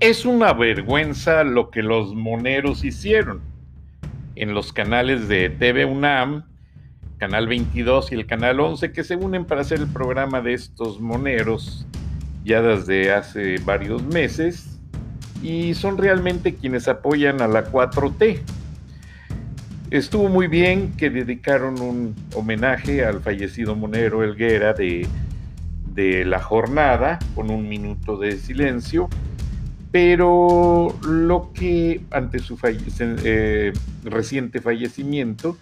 Es una vergüenza lo que los moneros hicieron. En los canales de TV UNAM, Canal 22 y el Canal 11, que se unen para hacer el programa de estos moneros ya desde hace varios meses, y son realmente quienes apoyan a la 4T. Estuvo muy bien que dedicaron un homenaje al fallecido monero Elguera de, de la jornada, con un minuto de silencio pero lo que ante su eh, reciente fallecimiento,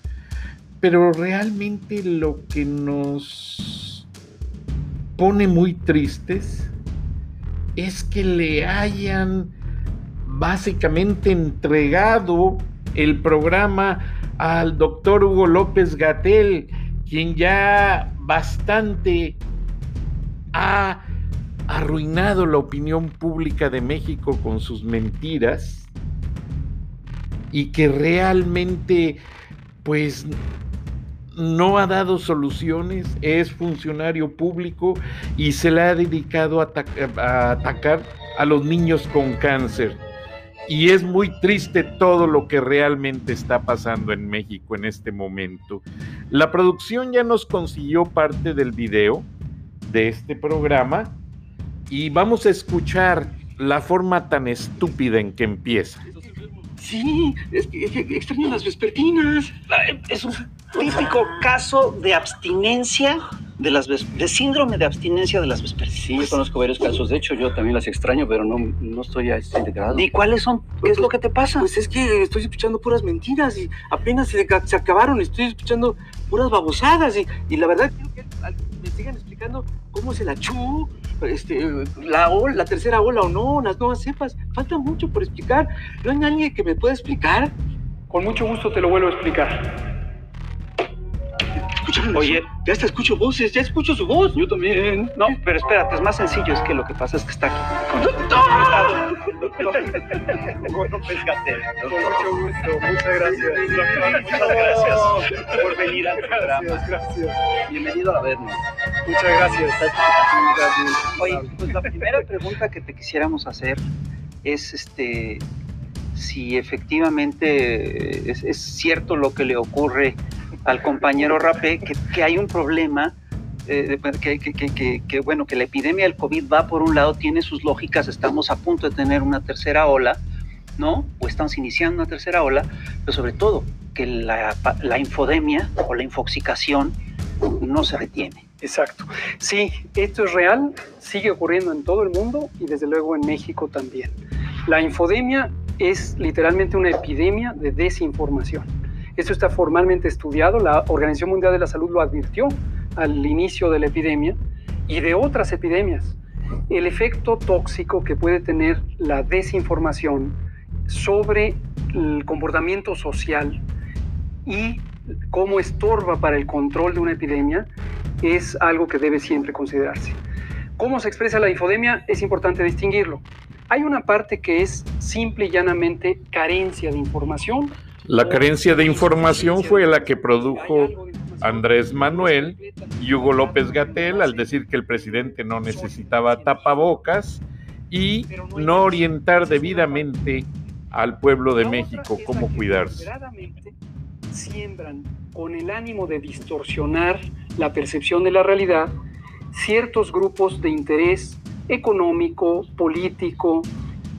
pero realmente lo que nos pone muy tristes es que le hayan básicamente entregado el programa al doctor Hugo López Gatel, quien ya bastante ha arruinado la opinión pública de México con sus mentiras y que realmente pues no ha dado soluciones, es funcionario público y se le ha dedicado a, a, atacar a los niños con cáncer. Y es muy triste todo lo que realmente está pasando en México en este momento. La producción ya nos consiguió parte del video de este programa y vamos a escuchar la forma tan estúpida en que empieza. Sí, es que, extraño las vespertinas. Es un típico caso de abstinencia de las de síndrome de abstinencia de las vespertinas. Sí, yo conozco varios casos. De hecho, yo también las extraño, pero no, no estoy a este grado. ¿Y cuáles son? ¿Qué es lo que te pasa? Pues es que estoy escuchando puras mentiras y apenas se, se acabaron. Estoy escuchando puras babosadas y, y la verdad quiero que me sigan explicando cómo se la chu, este, la, la tercera ola o no, las nuevas cepas. Falta mucho por explicar. ¿No hay nadie que me pueda explicar? Con mucho gusto te lo vuelvo a explicar. Oye, ya hasta escucho voces, ya escucho su voz. Yo también. No, pero espérate, es más sencillo. Es que lo que pasa es que está aquí. bueno, pues Con mucho gusto, muchas gracias. Muchas gracias por venir al programa. Gracias, gracias. Bienvenido a vernos. Muchas gracias. Oye, pues la primera pregunta que te quisiéramos hacer es este si efectivamente es, cierto lo que le ocurre al compañero Rapé que, hay un problema, eh, que, que, bueno, que la epidemia del COVID va por un lado, tiene sus lógicas, estamos a punto de tener una tercera ola, ¿no? O estamos iniciando una tercera ola, pero sobre todo que la, la infodemia o la infoxicación no se retiene. Exacto. Sí, esto es real, sigue ocurriendo en todo el mundo y desde luego en México también. La infodemia es literalmente una epidemia de desinformación. Esto está formalmente estudiado, la Organización Mundial de la Salud lo advirtió al inicio de la epidemia y de otras epidemias. El efecto tóxico que puede tener la desinformación sobre el comportamiento social y cómo estorba para el control de una epidemia es algo que debe siempre considerarse. ¿Cómo se expresa la infodemia? Es importante distinguirlo. Hay una parte que es simple y llanamente carencia de información la carencia de información fue la que produjo Andrés Manuel y Hugo López Gatel al decir que el presidente no necesitaba tapabocas y no orientar debidamente al pueblo de México cómo cuidarse. Siembran con el ánimo de distorsionar la percepción de la realidad ciertos grupos de interés económico, político,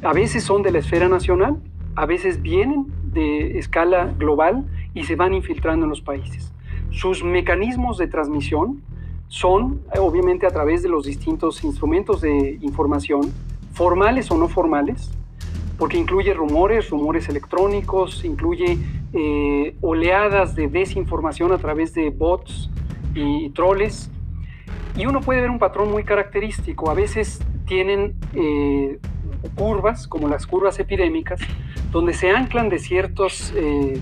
a veces son de la esfera nacional, a veces vienen de escala global y se van infiltrando en los países. Sus mecanismos de transmisión son, obviamente, a través de los distintos instrumentos de información, formales o no formales, porque incluye rumores, rumores electrónicos, incluye eh, oleadas de desinformación a través de bots y troles. Y uno puede ver un patrón muy característico. A veces tienen eh, curvas, como las curvas epidémicas, donde se anclan de ciertos eh,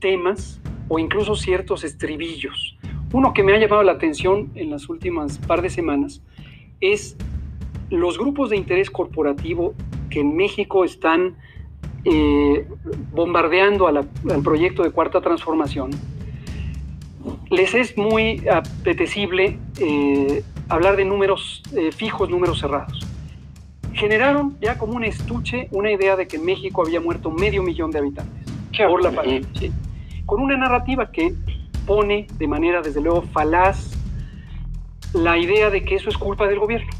temas o incluso ciertos estribillos. Uno que me ha llamado la atención en las últimas par de semanas es los grupos de interés corporativo que en México están eh, bombardeando al proyecto de cuarta transformación, les es muy apetecible eh, hablar de números eh, fijos, números cerrados. Generaron ya como un estuche una idea de que en México había muerto medio millón de habitantes por la pandemia, con una narrativa que pone de manera, desde luego, falaz la idea de que eso es culpa del gobierno.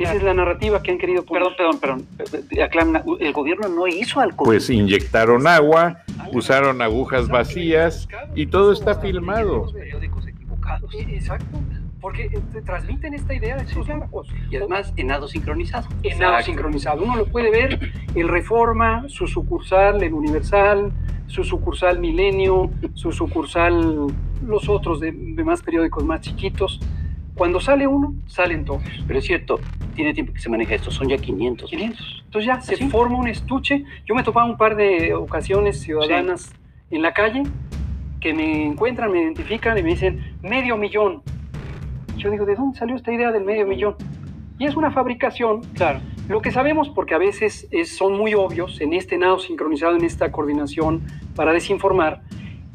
Esa es la narrativa que han querido poner. Perdón, perdón, perdón. el gobierno no hizo alcohol. Pues inyectaron agua, usaron agujas vacías y todo está filmado. periódicos equivocados. Exacto. Porque eh, transmiten esta idea de sus grupos. Y además en nado sincronizado. En nado sincronizado. Uno lo puede ver en Reforma, su sucursal, en Universal, su sucursal Milenio, su sucursal, los otros demás periódicos más chiquitos. Cuando sale uno, salen todos. Pero es cierto, tiene tiempo que se maneja esto, son ya 500. 500. Entonces ya se forma un estuche. Yo me he topado un par de ocasiones ciudadanas en la calle que me encuentran, me identifican y me dicen medio millón. Yo digo, ¿de dónde salió esta idea del medio millón? Y es una fabricación, claro. Lo que sabemos, porque a veces son muy obvios en este nado sincronizado, en esta coordinación para desinformar,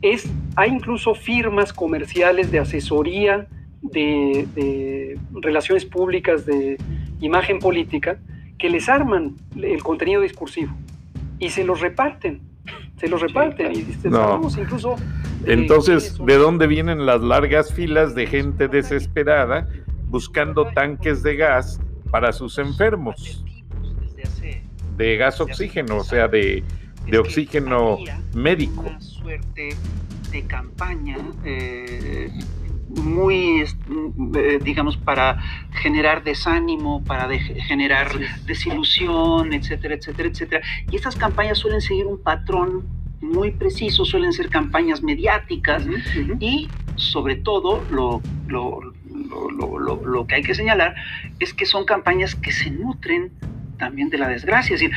es, hay incluso firmas comerciales de asesoría de, relaciones públicas, de imagen política, que les arman el contenido discursivo y se los reparten. Se los reparten y sabemos incluso entonces, ¿de dónde vienen las largas filas de gente desesperada buscando tanques de gas para sus enfermos? De gas oxígeno, o sea, de, oxígeno médico. Una suerte de campaña eh, muy, eh, digamos, para generar desánimo, para generar desilusión, etcétera, etcétera, etcétera. Y estas campañas suelen seguir un patrón muy precisos, suelen ser campañas mediáticas y sobre todo lo, lo, lo, lo, que hay que señalar es que son campañas que se nutren también de la desgracia, es decir,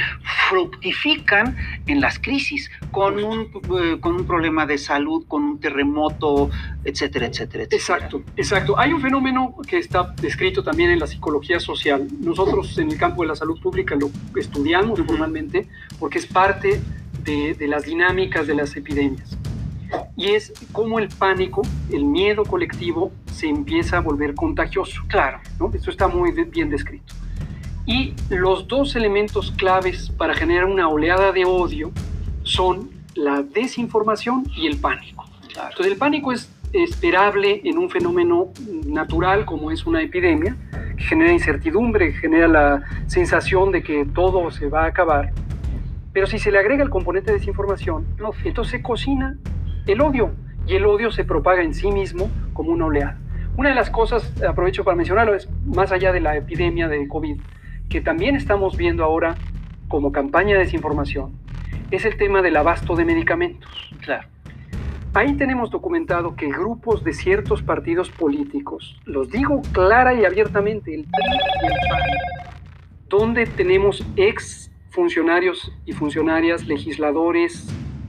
fructifican en las crisis con un, eh, con un problema de salud, con un terremoto, etcétera, etcétera, etcétera. Exacto, exacto. Hay un fenómeno que está descrito también en la psicología social. Nosotros en el campo de la salud pública lo estudiamos formalmente porque es parte de, las dinámicas de las epidemias. Y es cómo el pánico, el miedo colectivo, se empieza a volver contagioso. Claro, ¿no? Esto está muy bien descrito. Y los dos elementos claves para generar una oleada de odio son la desinformación y el pánico. Entonces el pánico es esperable en un fenómeno natural como es una epidemia, que genera incertidumbre, genera la sensación de que todo se va a acabar. Pero si se le agrega el componente de desinformación, entonces se cocina el odio y el odio se propaga en sí mismo como una oleada. Una de las cosas, aprovecho para mencionarlo, es más allá de la epidemia de COVID, que también estamos viendo ahora como campaña de desinformación, es el tema del abasto de medicamentos. Claro. Ahí tenemos documentado que grupos de ciertos partidos políticos, los digo clara y abiertamente, el PRI y el PAN, donde tenemos ex funcionarios y funcionarias, legisladores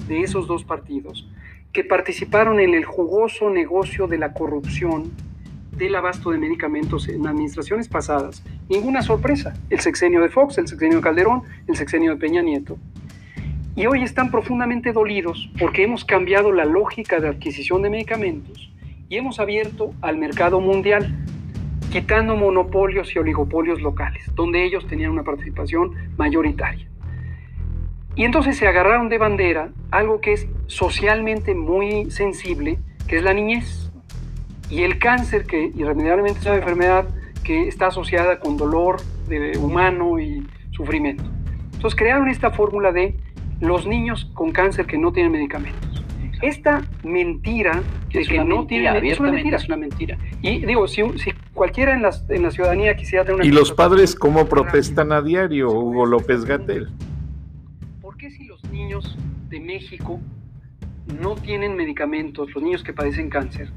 de esos dos partidos, que participaron en el jugoso negocio de la corrupción del abasto de medicamentos en administraciones pasadas. Ninguna sorpresa. El sexenio de Fox, el sexenio de Calderón, el sexenio de Peña Nieto. Y hoy están profundamente dolidos porque hemos cambiado la lógica de adquisición de medicamentos y hemos abierto al mercado mundial quitando monopolios y oligopolios locales, donde ellos tenían una participación mayoritaria. Y entonces se agarraron de bandera algo que es socialmente muy sensible, que es la niñez. Y el cáncer, que irremediablemente es una enfermedad que está asociada con dolor de humano y sufrimiento. Entonces crearon esta fórmula de los niños con cáncer que no tienen medicamentos. Esta mentira de Es que una no mentira, tienen es una mentira. es una mentira. Y digo, si, si cualquiera en, las- en la ciudadanía quisiera tener una ¿Y los padres cómo protestan a diario, Hugo López Gatel? ¿Por qué si los niños de México no tienen medicamentos, los niños que padecen cáncer,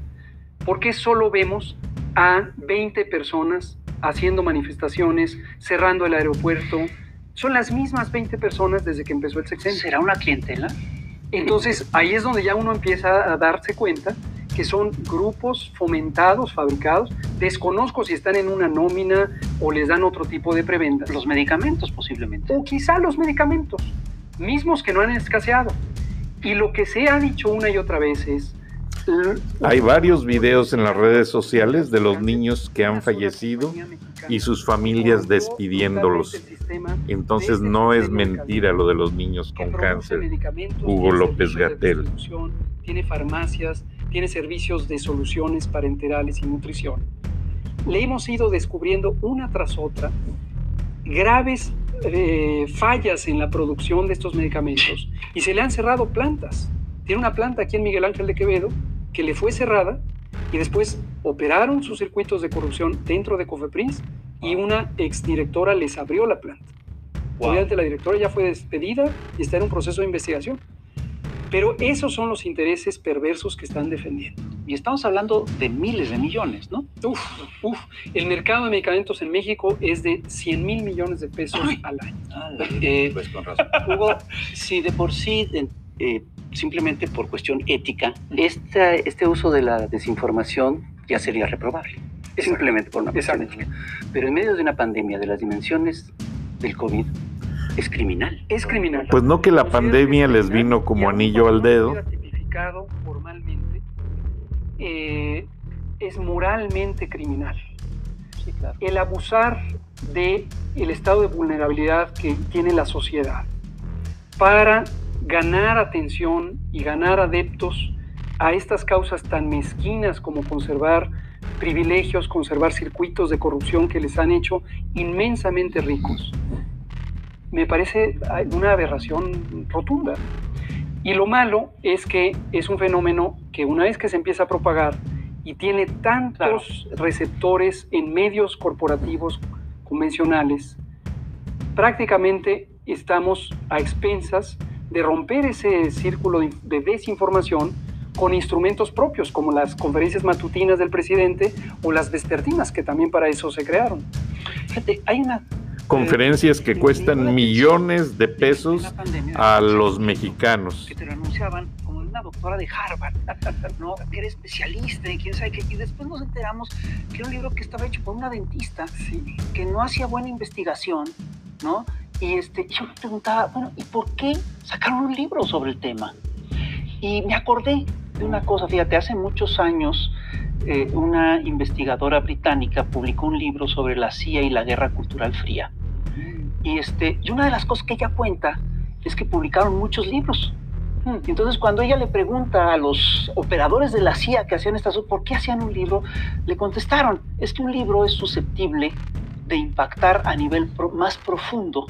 por qué solo vemos a 20 personas haciendo manifestaciones, cerrando el aeropuerto? Son las mismas 20 personas desde que empezó el sexenio. ¿Será una clientela? Entonces ahí es donde ya uno empieza a darse cuenta que son grupos fomentados, fabricados. Desconozco si están en una nómina o les dan otro tipo de prebendas. Los medicamentos posiblemente. o quizá los medicamentos, mismos que no han escaseado. Y lo que se ha dicho una y otra vez es... Hay varios videos en las redes sociales de los niños que han fallecido y sus familias despidiéndolos. Entonces no es mentira lo de los niños con cáncer. Hugo López distribución, Tiene farmacias, tiene servicios de soluciones parenterales y nutrición. Le hemos ido descubriendo una tras otra graves eh, fallas en la producción de estos medicamentos y se le han cerrado plantas. Tiene una planta aquí en Miguel Ángel de Quevedo que le fue cerrada y después operaron sus circuitos de corrupción dentro de Cofepris y una exdirectora les abrió la planta. Obviamente la directora ya fue despedida y está en un proceso de investigación. Pero esos son los intereses perversos que están defendiendo. Y estamos hablando de miles de millones, ¿no? Uf, uf. El mercado de medicamentos en México es de 100 mil millones de pesos Ay. al año. Eh, Pues con razón. Hugo, si de por sí, eh, simplemente por cuestión ética, esta, este uso de la desinformación ya sería reprobable. Simplemente por una cuestión ética. Pero en medio de una pandemia de las dimensiones del COVID, es criminal. Es criminal. Pues no que la pandemia es les criminal vino como anillo al dedo. formalmente, eh, es moralmente criminal. Sí, claro. el abusar de el estado de vulnerabilidad que tiene la sociedad para ganar atención y ganar adeptos a estas causas tan mezquinas como conservar privilegios, conservar circuitos de corrupción que les han hecho inmensamente ricos. Me parece una aberración rotunda. Y lo malo es que es un fenómeno que una vez que se empieza a propagar y tiene tantos receptores en medios corporativos convencionales, prácticamente estamos a expensas de romper ese círculo de- de desinformación con instrumentos propios, como las conferencias matutinas del presidente o las vespertinas, que también para eso se crearon. Fíjate, hay una... Conferencias que cuestan millones de pesos pandemia, a los mexicanos. que te lo anunciaban como una doctora de Harvard, ¿no? Que era especialista en quién sabe qué. Y después nos enteramos que era un libro que estaba hecho por una dentista que no hacía buena investigación, ¿no? Y este, yo me preguntaba, bueno, ¿y por qué sacaron un libro sobre el tema? Y me acordé de una cosa, fíjate, hace muchos años eh, una investigadora británica publicó un libro sobre la CIA y la Guerra Cultural Fría. Y, este, y una de las cosas que ella cuenta es que publicaron muchos libros. Hmm, Entonces, cuando ella le pregunta a los operadores de la CIA que hacían estas por qué hacían un libro, le contestaron, es que un libro es susceptible de impactar a nivel pro- más profundo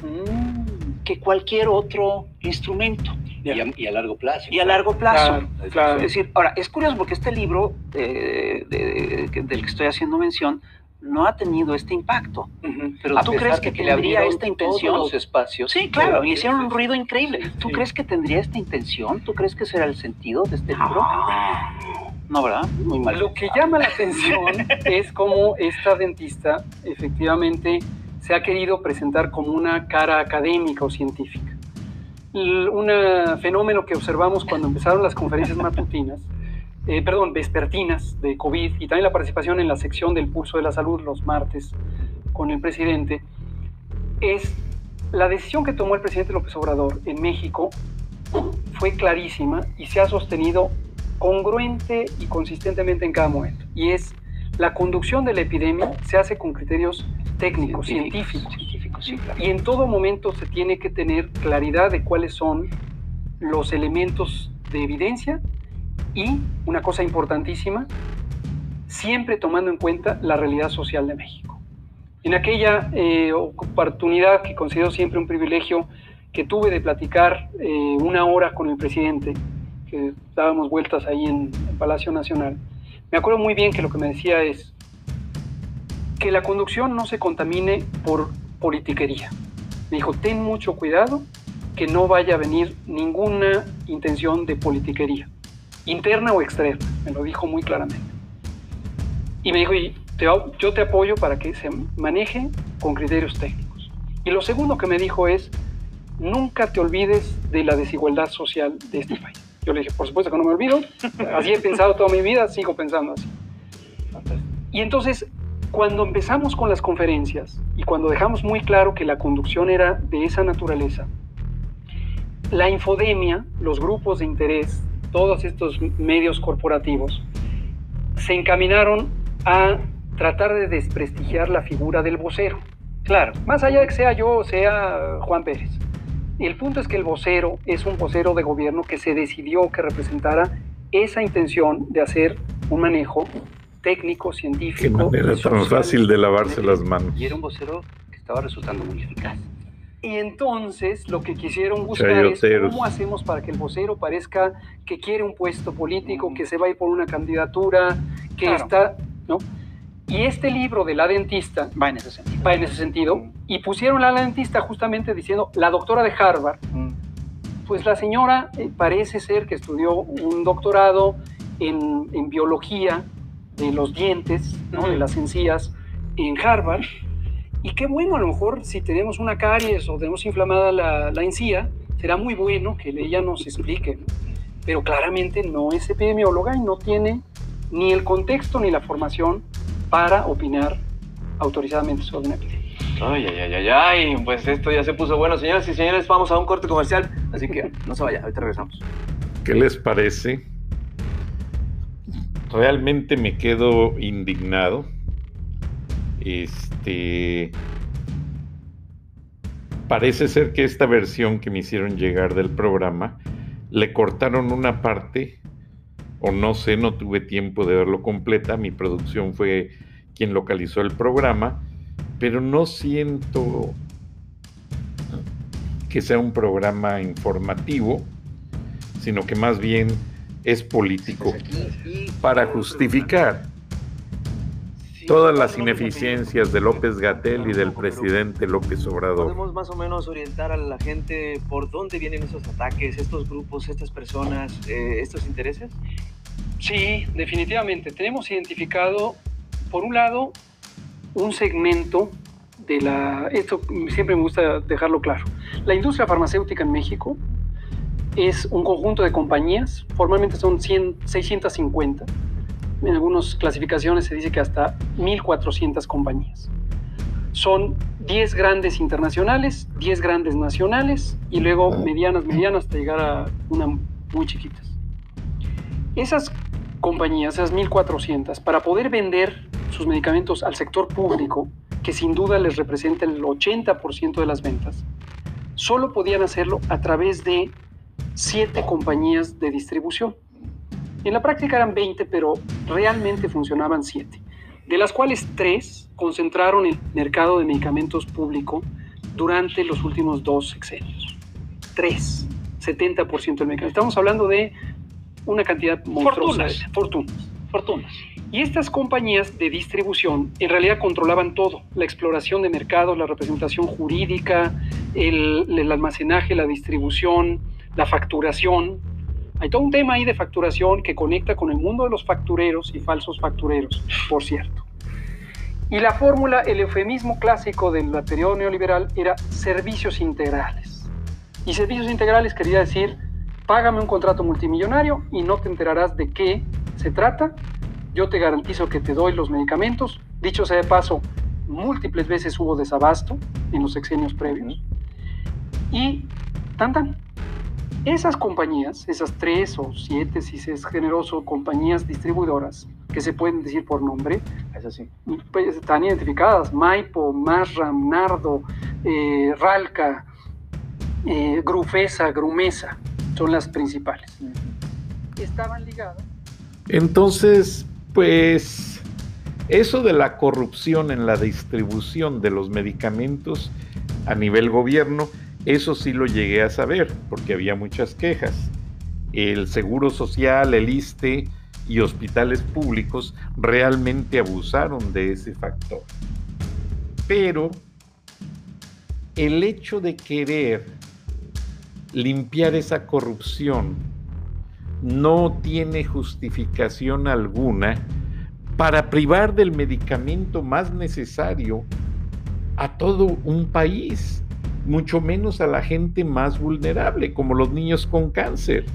que cualquier otro instrumento Y a, y a largo plazo. y a largo plazo. Claro, claro. Es decir, ahora, es curioso porque este libro eh, de- que- del que estoy haciendo mención no ha tenido este impacto. Pero A tú crees que, le tendría esta todos intención. los espacios. Sí, claro, y hicieron un ruido increíble. ¿Tú sí. crees que tendría esta intención? ¿Tú crees que será el sentido de este libro? No, ¿verdad? Muy mal. Lo que llama la atención es cómo esta dentista efectivamente se ha querido presentar como una cara académica o científica. Un fenómeno que observamos cuando empezaron las conferencias matutinas, eh, perdón, vespertinas de COVID y también la participación en la sección del pulso de la salud los martes con el presidente, es la decisión que tomó el presidente López Obrador en México fue clarísima y se ha sostenido congruente y consistentemente en cada momento. Y es la conducción de la epidemia se hace con criterios técnicos, científicos. Científicos, sí, claro. Y en todo momento se tiene que tener claridad de cuáles son los elementos de evidencia y, una cosa importantísima, siempre tomando en cuenta la realidad social de México. En aquella eh, oportunidad que considero siempre un privilegio que tuve de platicar eh, una hora con el presidente, que dábamos vueltas ahí en el Palacio Nacional, me acuerdo muy bien que lo que me decía es que la conducción no se contamine por politiquería. Me dijo, ten mucho cuidado que no vaya a venir ninguna intención de politiquería, interna o externa, me lo dijo muy claramente. Y me dijo, yo te apoyo para que se maneje con criterios técnicos. Y lo segundo que me dijo es, nunca te olvides de la desigualdad social de este país. Yo le dije, por supuesto que no me olvido, así he pensado toda mi vida, sigo pensando así. Y entonces, cuando empezamos con las conferencias y cuando dejamos muy claro que la conducción era de esa naturaleza, la infodemia, los grupos de interés, todos estos medios corporativos, se encaminaron a tratar de desprestigiar la figura del vocero. Claro, más allá de que sea yo o sea Juan Pérez. El punto es que el vocero es un vocero de gobierno que se decidió que representara esa intención de hacer un manejo técnico, científico. Qué manera tan fácil de lavarse las manos. Y era un vocero que estaba resultando muy eficaz. Y entonces lo que quisieron buscar es cómo hacemos para que el vocero parezca que quiere un puesto político, que se va a ir por una candidatura, que está, ¿no? Y este libro de la dentista va en ese sentido. Va en ese sentido. Y pusieron a la dentista justamente diciendo, la doctora de Harvard, pues la señora eh, parece ser que estudió un doctorado en, en biología de los dientes, ¿no? de las encías en Harvard y qué bueno, a lo mejor si tenemos una caries o tenemos inflamada la, la encía, será muy bueno que ella nos explique. Pero claramente no es epidemióloga y no tiene ni el contexto ni la formación para opinar autorizadamente sobre una epidemia. Ay, ay, ay, ay, pues esto ya se puso bueno. Señoras y señores, vamos a un corte comercial, así que no se vaya, ahorita regresamos. ¿Qué les parece? Realmente me quedo indignado. Este este, parece ser que esta versión que me hicieron llegar del programa le cortaron una parte o no sé, no tuve tiempo de verlo completa, mi producción fue quien localizó el programa, pero no siento que sea un programa informativo, sino que más bien es político para justificar todas las ineficiencias de López Gatel y del presidente López Obrador. ¿Podemos más o menos orientar a la gente por dónde vienen esos ataques, estos grupos, estas personas, eh, estos intereses? Sí, definitivamente. Tenemos identificado, por un lado, un segmento de la... Esto siempre me gusta dejarlo claro. La industria farmacéutica en México es un conjunto de compañías, formalmente son 100, 650 en algunas clasificaciones se dice que hasta 1.400 compañías. Son 10 grandes internacionales, 10 grandes nacionales y luego medianas, medianas hasta llegar a una muy chiquitas. Esas compañías, esas 1.400, para poder vender sus medicamentos al sector público, que sin duda les representa el 80% de las ventas, solo podían hacerlo a través de siete compañías de distribución. En la práctica eran 20, pero realmente funcionaban 7, de las cuales 3 concentraron el mercado de medicamentos público durante los últimos dos sexenios. 3, 70% del mercado. Estamos hablando de una cantidad monstruosa. Fortunas. Fortunas. Y estas compañías de distribución en realidad controlaban todo, la exploración de mercados, la representación jurídica, el, el almacenaje, la distribución, la facturación, hay todo un tema ahí de facturación que conecta con el mundo de los factureros y falsos factureros, por cierto. Y la fórmula, el eufemismo clásico del periodo neoliberal era servicios integrales. Y servicios integrales quería decir, págame un contrato multimillonario y no te enterarás de qué se trata. Yo te garantizo que te doy los medicamentos. Dicho sea de paso, múltiples veces hubo desabasto en los sexenios previos. Y tan tan, esas compañías, esas tres o siete, si se es generoso, compañías distribuidoras, que se pueden decir por nombre, pues, están identificadas, Maipo, Marram, Nardo, eh, Ralca, eh, Grufesa, Grumesa, son las principales. Estaban ligadas. Entonces, pues, eso de la corrupción en la distribución de los medicamentos a nivel gobierno, Eso sí lo llegué a saber, porque había muchas quejas. El Seguro Social, el ISTE y hospitales públicos realmente abusaron de ese factor. Pero el hecho de querer limpiar esa corrupción no tiene justificación alguna para privar del medicamento más necesario a todo un país, mucho menos a la gente más vulnerable, como los niños con cáncer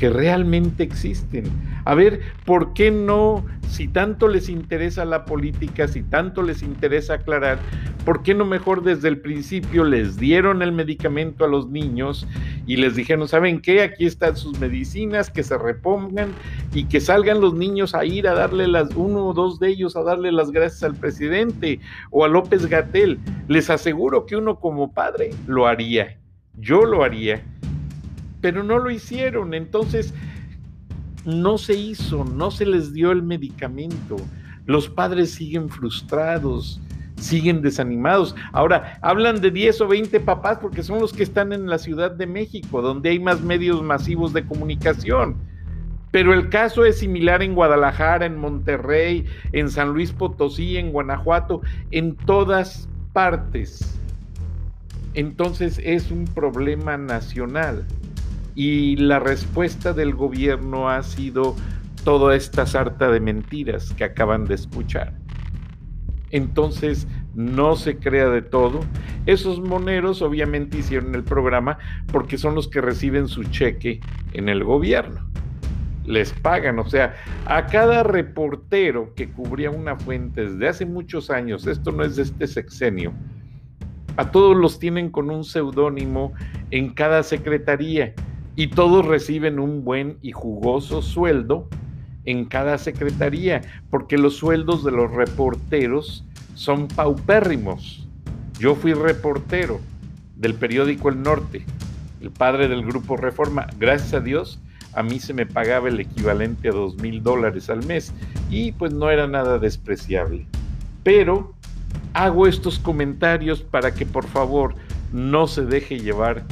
que realmente existen. A ver, ¿por qué no, si tanto les interesa la política, si tanto les interesa aclarar, ¿por qué no mejor desde el principio les dieron el medicamento a los niños y les dijeron, ¿saben qué? Aquí están sus medicinas, que se repongan y que salgan los niños a ir a darle las, uno o dos de ellos a darle las gracias al presidente o a López Gatel. Les aseguro que uno como padre lo haría. Yo lo haría pero no lo hicieron. Entonces, no se hizo, no se les dio el medicamento. Los padres siguen frustrados, siguen desanimados. Ahora, hablan de 10 o 20 papás porque son los que están en la Ciudad de México, donde hay más medios masivos de comunicación. Pero el caso es similar en Guadalajara, en Monterrey, en San Luis Potosí, en Guanajuato, en todas partes. Entonces es un problema nacional y la respuesta del gobierno ha sido toda esta sarta de mentiras que acaban de escuchar. Entonces, no se crea de todo. Esos moneros obviamente hicieron el programa porque son los que reciben su cheque en el gobierno. Les pagan, o sea, a cada reportero que cubría una fuente desde hace muchos años, esto no es de este sexenio, a todos los tienen con un seudónimo en cada secretaría y todos reciben un buen y jugoso sueldo en cada secretaría, porque los sueldos de los reporteros son paupérrimos. Yo fui reportero del periódico El Norte, el padre del grupo Reforma. Gracias a Dios, a mí se me pagaba el equivalente a dos mil dólares al mes y pues no era nada despreciable. Pero hago estos comentarios para que por favor no se deje llevar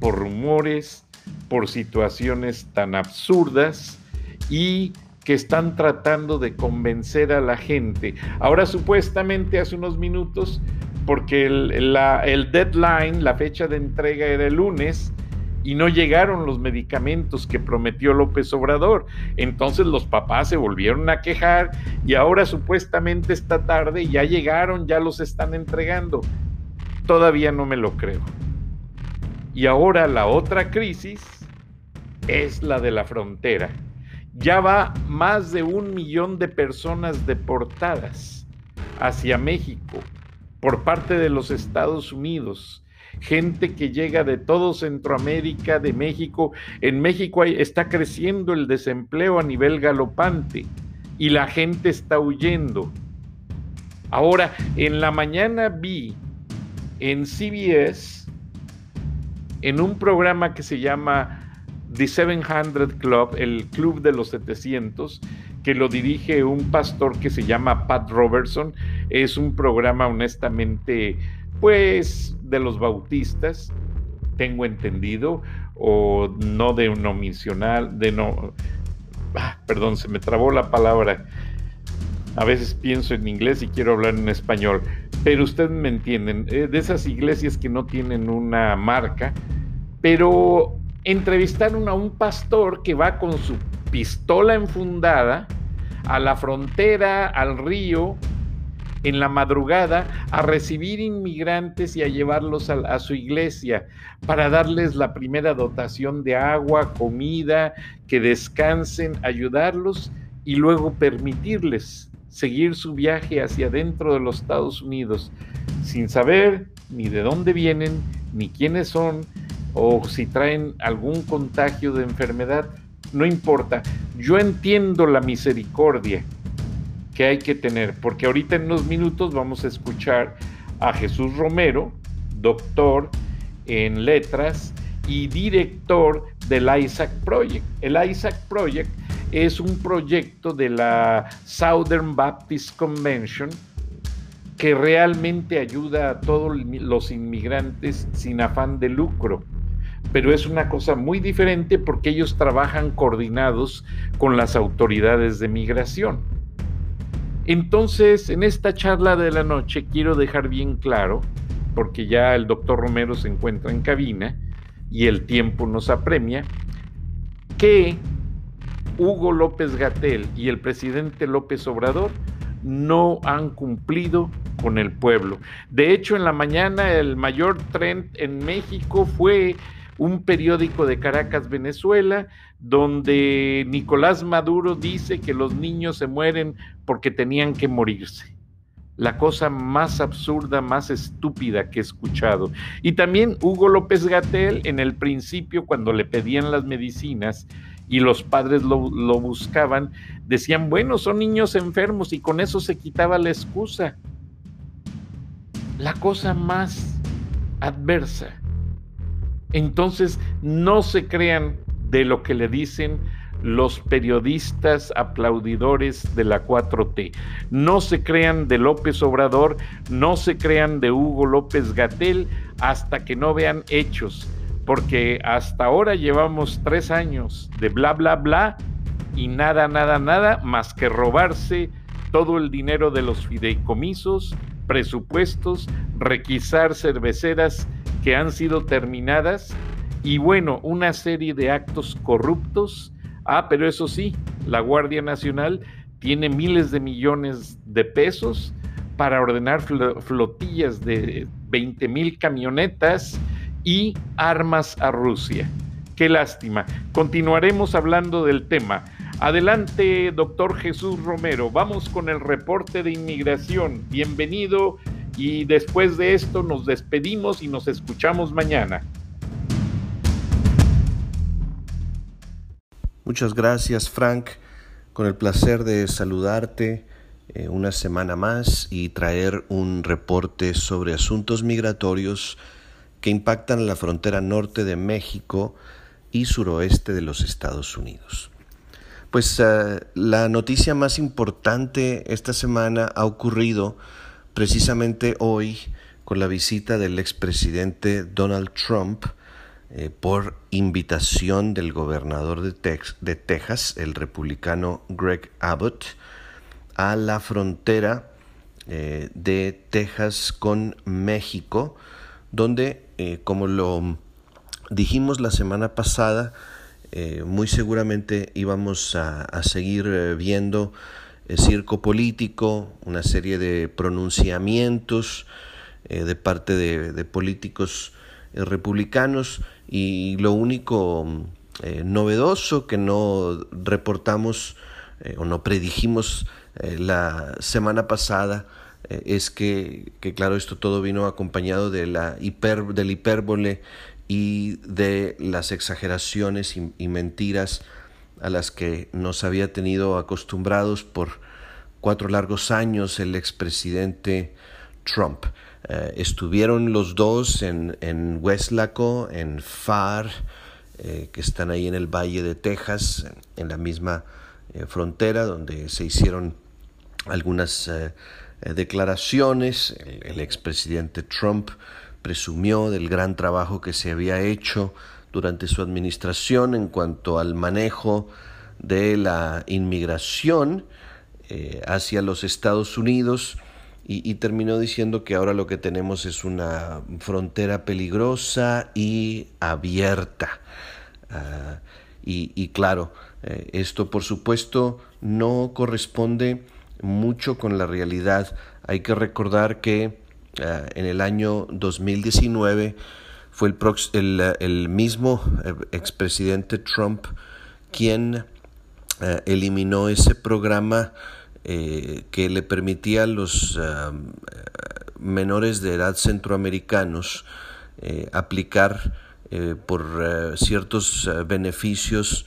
por rumores, por situaciones tan absurdas y que están tratando de convencer a la gente. Ahora supuestamente hace unos minutos, porque el, deadline, la fecha de entrega era el lunes, y no llegaron los medicamentos que prometió López Obrador. Entonces los papás se volvieron a quejar y ahora supuestamente esta tarde ya llegaron, ya los están entregando. Todavía no me lo creo. Y ahora la otra crisis es la de la frontera. Ya va más de un millón de personas deportadas hacia México por parte de los Estados Unidos. Gente que llega de todo Centroamérica, de México. En México está creciendo el desempleo a nivel galopante y la gente está huyendo. Ahora, en la mañana vi en CBS, en un programa que se llama The 700 Club, el Club de los 700, que lo dirige un pastor que se llama Pat Robertson. Es un programa honestamente, pues, de los bautistas, tengo entendido, o no de no misional, de no... Ah, perdón, se me trabó la palabra. A veces pienso en inglés y quiero hablar en español, pero ustedes me entienden, eh, de esas iglesias que no tienen una marca, pero entrevistaron a un pastor que va con su pistola enfundada a la frontera, al río, en la madrugada, a recibir inmigrantes y a llevarlos a, su iglesia para darles la primera dotación de agua, comida, que descansen, ayudarlos y luego permitirles seguir su viaje hacia dentro de los Estados Unidos sin saber ni de dónde vienen, ni quiénes son, o si traen algún contagio de enfermedad, no importa. Yo entiendo la misericordia que hay que tener, porque ahorita en unos minutos vamos a escuchar a Jesús Romero, doctor en letras y director del Isaac Project. El Isaac Project es un proyecto de la Southern Baptist Convention que realmente ayuda a todos los inmigrantes sin afán de lucro. Pero es una cosa muy diferente porque ellos trabajan coordinados con las autoridades de migración. Entonces, en esta charla de la noche quiero dejar bien claro, porque ya el doctor Romero se encuentra en cabina y el tiempo nos apremia, que Hugo López Gatel y el presidente López Obrador no han cumplido con el pueblo. De hecho, en la mañana el mayor trend en México fue un periódico de Caracas, Venezuela, donde Nicolás Maduro dice que los niños se mueren porque tenían que morirse. La cosa más absurda, más estúpida que he escuchado. Y también Hugo López Gatel, en el principio, cuando le pedían las medicinas, y los padres lo, buscaban, decían, bueno, son niños enfermos y con eso se quitaba la excusa. La cosa más adversa. Entonces, no se crean de lo que le dicen los periodistas aplaudidores de la 4T. No se crean de López Obrador, no se crean de Hugo López Gatel hasta que no vean hechos porque hasta ahora llevamos tres años de bla, bla, bla y nada, nada, nada más que robarse todo el dinero de los fideicomisos, presupuestos, requisar cerveceras que han sido terminadas y bueno, una serie de actos corruptos. Ah, pero eso sí, la Guardia Nacional tiene miles de millones de pesos para ordenar flotillas de 20 mil camionetas y armas a Rusia. Qué lástima. Continuaremos hablando del tema. Adelante, doctor Jesús Romero. Vamos con el reporte de inmigración. Bienvenido y después de esto nos despedimos y nos escuchamos mañana. Muchas gracias, Frank. Con el placer de saludarte eh, una semana más y traer un reporte sobre asuntos migratorios que impactan la frontera norte de México y suroeste de los Estados Unidos. Pues eh, la noticia más importante esta semana ha ocurrido precisamente hoy con la visita del expresidente Donald Trump eh, por invitación del gobernador de, de Texas, el republicano Greg Abbott, a la frontera eh, de Texas con México, donde eh, como lo dijimos la semana pasada, eh, muy seguramente íbamos a, seguir eh, viendo circo político, una serie de pronunciamientos de parte de, políticos republicanos y lo único novedoso que no reportamos o no predijimos la semana pasada eh, es que, claro, esto todo vino acompañado de la hiper, del hipérbole y de las exageraciones y, mentiras a las que nos había tenido acostumbrados por cuatro largos años el expresidente Trump. Eh, estuvieron los dos en, en Westlaco, en Far, eh, que están ahí en el Valle de Texas, en la misma frontera, donde se hicieron algunas declaraciones. El, expresidente Trump presumió del gran trabajo que se había hecho durante su administración en cuanto al manejo de la inmigración eh, hacia los Estados Unidos y, terminó diciendo que ahora lo que tenemos es una frontera peligrosa y abierta. Ah, y, claro, eh, esto por supuesto no corresponde mucho con la realidad. Hay que recordar que eh, en el año 2019 fue el, el, mismo eh, expresidente Trump quien eh, eliminó ese programa que le permitía a los menores de edad centroamericanos aplicar por ciertos beneficios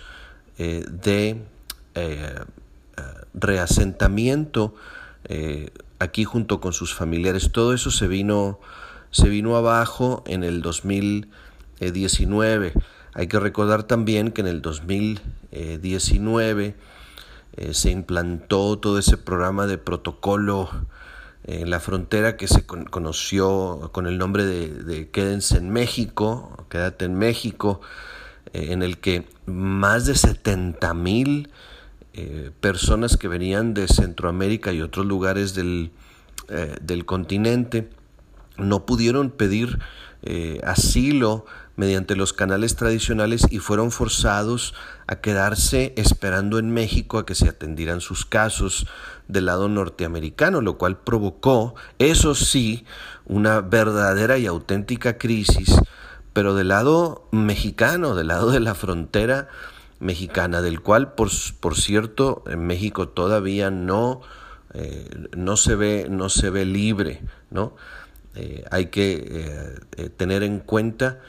de reasentamiento eh, aquí junto con sus familiares. Todo eso se vino, se vino abajo en el 2019. Hay que recordar también que en el 2019 eh, se implantó todo ese programa de protocolo en la frontera que se conoció con el nombre de, Quédense en México, Quédate en México, en el que más de 70 mil personas que venían de Centroamérica y otros lugares del, del continente no pudieron pedir asilo mediante los canales tradicionales y fueron forzados a quedarse esperando en México a que se atendieran sus casos del lado norteamericano, lo cual provocó, eso sí, una verdadera y auténtica crisis, pero del lado mexicano, del lado de la frontera mexicana, del cual, por, por cierto, en México todavía no, eh, no, se, ve, no se ve libre, ¿no? Eh, hay que eh, tener en cuenta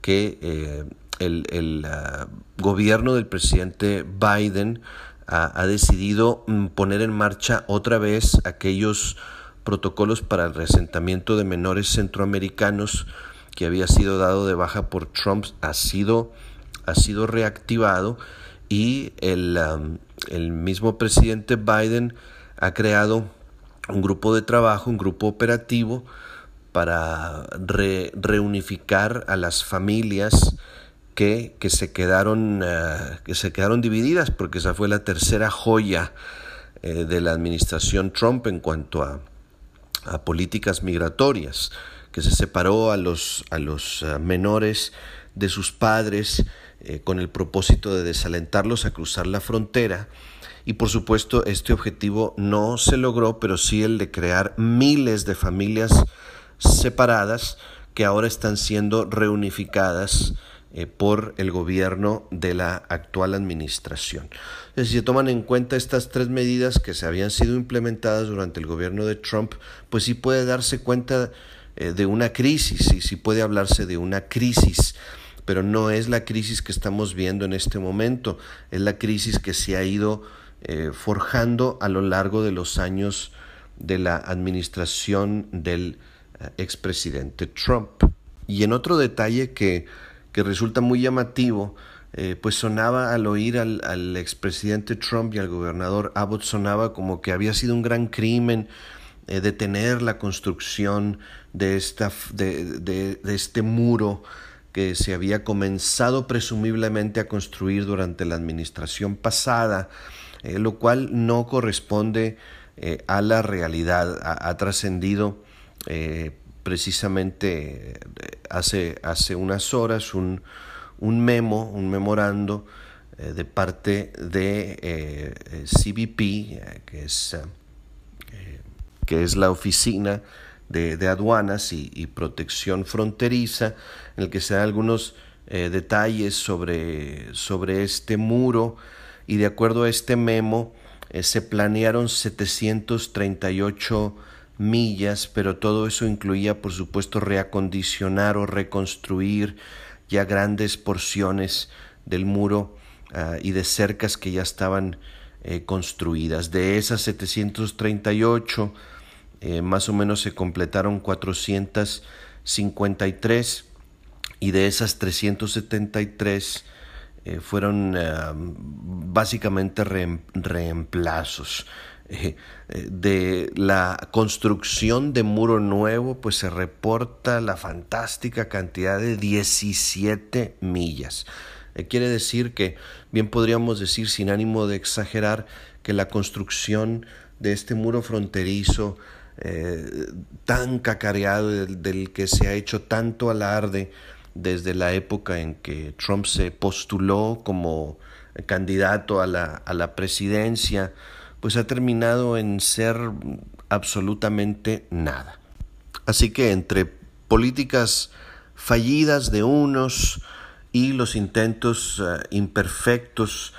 que eh, el, ah, gobierno del presidente Biden ha, decidido mm, poner en marcha otra vez aquellos protocolos para el resentamiento de menores centroamericanos que había sido dado de baja por Trump ha sido, ha sido reactivado y el, el mismo presidente Biden ha creado un grupo de trabajo, un grupo operativo para reunificar a las familias que, que se quedaron, eh, que se quedaron divididas, porque esa fue la tercera joya eh, de la administración Trump en cuanto a, a, políticas migratorias, que se separó a los, a los eh, menores de sus padres con el propósito de desalentarlos a cruzar la frontera. Y por supuesto este objetivo no se logró, pero sí el de crear miles de familias separadas que ahora están siendo reunificadas eh, por el gobierno de la actual administración. Si se toman en cuenta estas tres medidas que se habían sido implementadas durante el gobierno de Trump, pues sí puede darse cuenta eh, de una crisis, y sí puede hablarse de una crisis, pero no es la crisis que estamos viendo en este momento, es la crisis que se ha ido eh, forjando a lo largo de los años de la administración del expresidente Trump. Y en otro detalle que, que resulta muy llamativo, eh, pues sonaba al oír al, al, expresidente Trump y al gobernador Abbott, sonaba como que había sido un gran crimen eh, detener la construcción de, esta, de, de, de, este muro que se había comenzado presumiblemente a construir durante la administración pasada, eh, lo cual no corresponde a la realidad, ha, trascendido precisamente eh, hace, hace unas horas un, un memo, un memorando eh, de parte de eh, CBP, que es, que es la oficina de, aduanas y, protección fronteriza, en el que se dan algunos detalles sobre, sobre este muro y de acuerdo a este memo se planearon 738 millas, pero todo eso incluía, por supuesto, reacondicionar o reconstruir ya grandes porciones del muro uh, y de cercas que ya estaban eh, construidas. De esas 738, eh, más o menos se completaron 453 y de esas 373 eh, fueron uh, básicamente re reemplazos. Eh, de la construcción de muro nuevo, pues se reporta la fantástica cantidad de 17 millas. Eh, quiere decir que, bien podríamos decir sin ánimo de exagerar, que la construcción de este muro fronterizo eh, tan cacareado, del, que se ha hecho tanto alarde desde la época en que Trump se postuló como candidato a la, a la presidencia, pues ha terminado en ser absolutamente nada. Así que entre políticas fallidas de unos y los intentos uh, imperfectos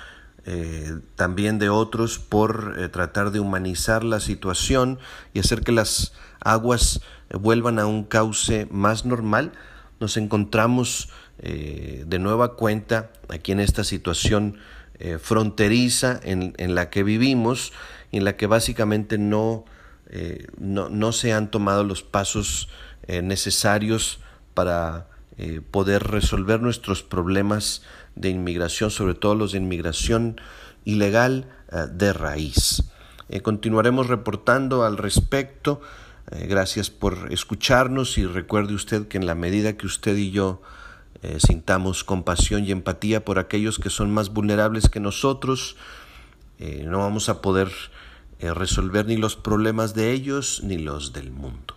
eh, también de otros por eh, tratar de humanizar la situación y hacer que las aguas vuelvan a un cauce más normal, nos encontramos eh, de nueva cuenta aquí en esta situación eh, fronteriza en, la que vivimos, en la que básicamente no, eh, no, no, se han tomado los pasos eh, necesarios para eh, poder resolver nuestros problemas de inmigración, sobre todo los de inmigración ilegal eh, de raíz. Eh, continuaremos reportando al respecto. Eh, gracias por escucharnos y recuerde usted que en la medida que usted y yo sintamos compasión y empatía por aquellos que son más vulnerables que nosotros, no vamos a poder resolver ni los problemas de ellos ni los del mundo.